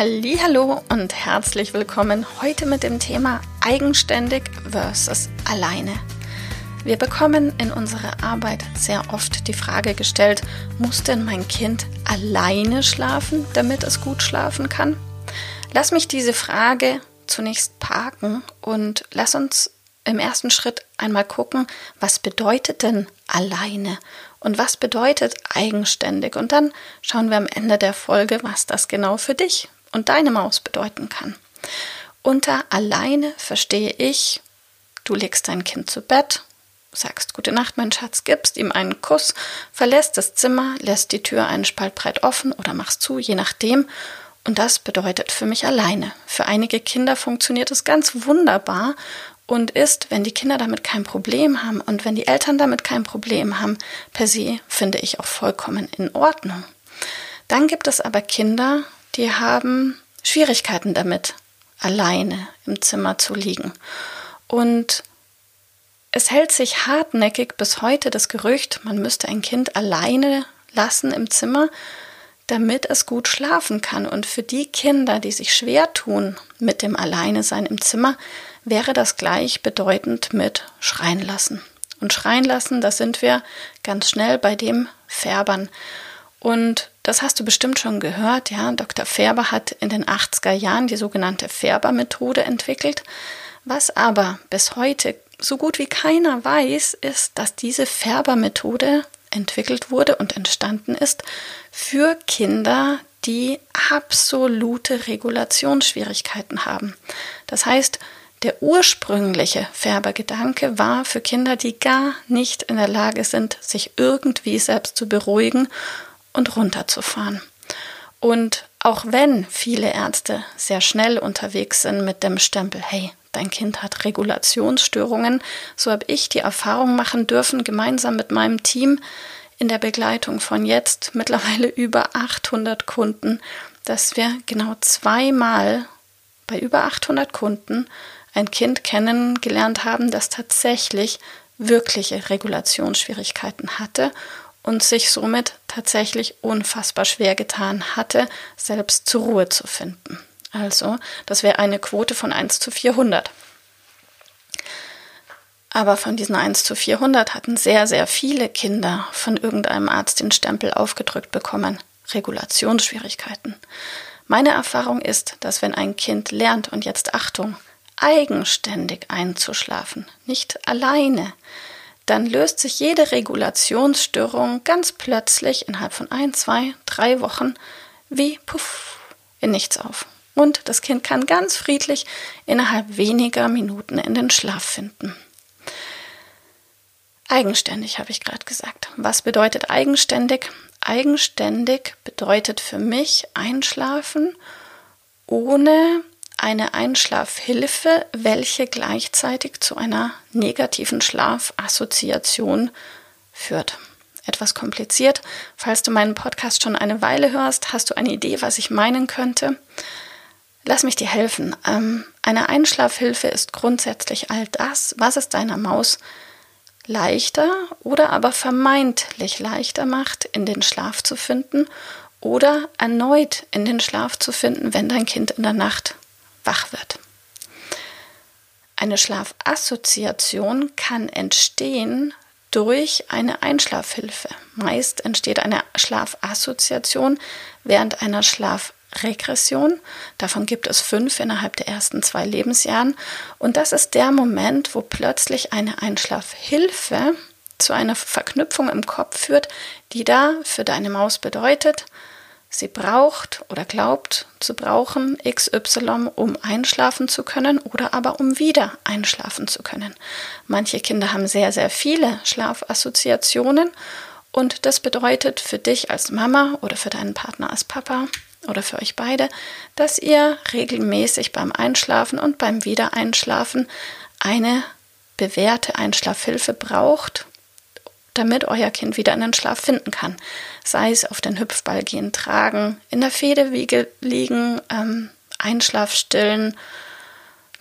Hallo und herzlich willkommen heute mit dem Thema eigenständig versus alleine. Wir bekommen in unserer Arbeit sehr oft die Frage gestellt, muss denn mein Kind alleine schlafen, damit es gut schlafen kann? Lass mich diese Frage zunächst parken und lass uns im ersten Schritt einmal gucken, was bedeutet denn alleine und was bedeutet eigenständig. Und dann schauen wir am Ende der Folge, was das genau für dich und deine Maus bedeuten kann. Unter alleine verstehe ich, du legst dein Kind zu Bett, sagst Gute Nacht, mein Schatz, gibst ihm einen Kuss, verlässt das Zimmer, lässt die Tür einen Spalt breit offen oder machst zu, je nachdem. Und das bedeutet für mich alleine. Für einige Kinder funktioniert es ganz wunderbar und ist, wenn die Kinder damit kein Problem haben und wenn die Eltern damit kein Problem haben, per se finde ich auch vollkommen in Ordnung. Dann gibt es aber Kinder, die haben Schwierigkeiten damit, alleine im Zimmer zu liegen. Und es hält sich hartnäckig bis heute das Gerücht, man müsste ein Kind alleine lassen im Zimmer, damit es gut schlafen kann. Und für die Kinder, die sich schwer tun mit dem Alleinesein im Zimmer, wäre das gleichbedeutend mit schreien lassen. Und schreien lassen, da sind wir ganz schnell bei dem Färbern. Und das hast du bestimmt schon gehört, ja. Dr. Färber hat in den 80er Jahren die sogenannte Färber-Methode entwickelt. Was aber bis heute so gut wie keiner weiß, ist, dass diese Färber-Methode entwickelt wurde und entstanden ist für Kinder, die absolute Regulationsschwierigkeiten haben. Das heißt, der ursprüngliche Färbergedanke war für Kinder, die gar nicht in der Lage sind, sich irgendwie selbst zu beruhigen und runterzufahren. Und auch wenn viele Ärzte sehr schnell unterwegs sind mit dem Stempel, hey, dein Kind hat Regulationsstörungen, so habe ich die Erfahrung machen dürfen, gemeinsam mit meinem Team in der Begleitung von jetzt mittlerweile über 800 Kunden, dass wir genau zweimal bei über 800 Kunden ein Kind kennengelernt haben, das tatsächlich wirkliche Regulationsschwierigkeiten hatte und sich somit tatsächlich unfassbar schwer getan hatte, selbst zur Ruhe zu finden. Also, das wäre eine Quote von 1 zu 400. Aber von diesen 1 zu 400 hatten sehr, sehr viele Kinder von irgendeinem Arzt den Stempel aufgedrückt bekommen. Regulationsschwierigkeiten. Meine Erfahrung ist, dass wenn ein Kind lernt, und jetzt Achtung, eigenständig einzuschlafen, nicht alleine, dann löst sich jede Regulationsstörung ganz plötzlich innerhalb von ein, zwei, drei Wochen wie puff in nichts auf. Und das Kind kann ganz friedlich innerhalb weniger Minuten in den Schlaf finden. Eigenständig habe ich gerade gesagt. Was bedeutet eigenständig? Eigenständig bedeutet für mich einschlafen ohne eine Einschlafhilfe, welche gleichzeitig zu einer negativen Schlafassoziation führt. Etwas kompliziert. Falls du meinen Podcast schon eine Weile hörst, hast du eine Idee, was ich meinen könnte. Lass mich dir helfen. Ähm, eine Einschlafhilfe ist grundsätzlich all das, was es deiner Maus leichter oder aber vermeintlich leichter macht, in den Schlaf zu finden oder erneut in den Schlaf zu finden, wenn dein Kind in der Nacht wach wird. Eine Schlafassoziation kann entstehen durch eine Einschlafhilfe. Meist entsteht eine Schlafassoziation während einer Schlafregression. Davon gibt es fünf innerhalb der ersten zwei Lebensjahren. Und das ist der Moment, wo plötzlich eine Einschlafhilfe zu einer Verknüpfung im Kopf führt, die da für deine Maus bedeutet, Sie braucht oder glaubt zu brauchen XY, um einschlafen zu können oder aber um wieder einschlafen zu können. Manche Kinder haben sehr, sehr viele Schlafassoziationen und das bedeutet für dich als Mama oder für deinen Partner als Papa oder für euch beide, dass ihr regelmäßig beim Einschlafen und beim Wiedereinschlafen eine bewährte Einschlafhilfe braucht, damit euer Kind wieder in den Schlaf finden kann. Sei es auf den Hüpfball gehen, tragen, in der Federwiege liegen, ähm, Einschlafstillen,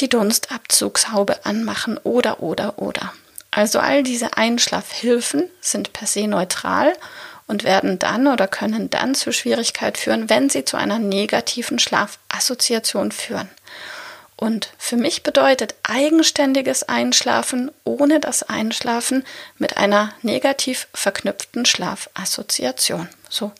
die Dunstabzugshaube anmachen oder oder oder. Also all diese Einschlafhilfen sind per se neutral und werden dann oder können dann zu Schwierigkeit führen, wenn sie zu einer negativen Schlafassoziation führen. Und für mich bedeutet eigenständiges Einschlafen ohne das Einschlafen mit einer negativ verknüpften Schlafassoziation. So.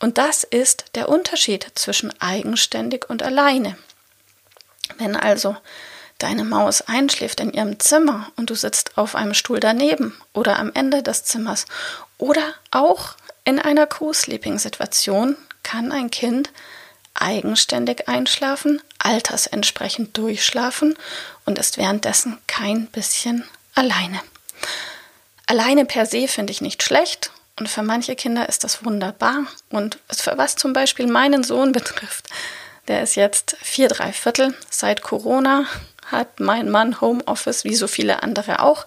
Und das ist der Unterschied zwischen eigenständig und alleine. Wenn also deine Maus einschläft in ihrem Zimmer und du sitzt auf einem Stuhl daneben oder am Ende des Zimmers oder auch in einer Co-Sleeping-Situation kann ein Kind eigenständig einschlafen, altersentsprechend durchschlafen und ist währenddessen kein bisschen alleine. Alleine per se finde ich nicht schlecht und für manche Kinder ist das wunderbar. Und was zum Beispiel meinen Sohn betrifft, der ist jetzt vier, drei Viertel. Seit Corona hat mein Mann Homeoffice, wie so viele andere auch.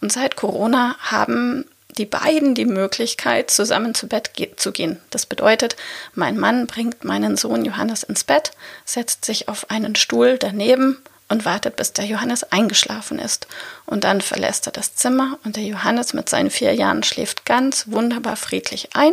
Und seit Corona haben die beiden die Möglichkeit, zusammen zu Bett ge zu gehen. Das bedeutet, mein Mann bringt meinen Sohn Johannes ins Bett, setzt sich auf einen Stuhl daneben und wartet, bis der Johannes eingeschlafen ist. Und dann verlässt er das Zimmer und der Johannes mit seinen vier Jahren schläft ganz wunderbar friedlich ein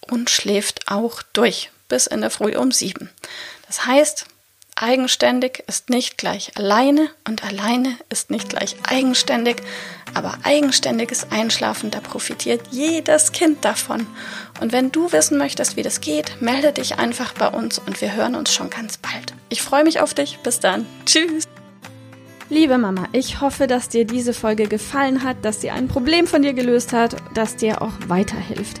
und schläft auch durch bis in der Früh um sieben. Das heißt, Eigenständig ist nicht gleich alleine und alleine ist nicht gleich eigenständig, aber eigenständiges Einschlafen, da profitiert jedes Kind davon. Und wenn du wissen möchtest, wie das geht, melde dich einfach bei uns und wir hören uns schon ganz bald. Ich freue mich auf dich. Bis dann. Tschüss. Liebe Mama, ich hoffe, dass dir diese Folge gefallen hat, dass sie ein Problem von dir gelöst hat, dass dir auch weiterhilft.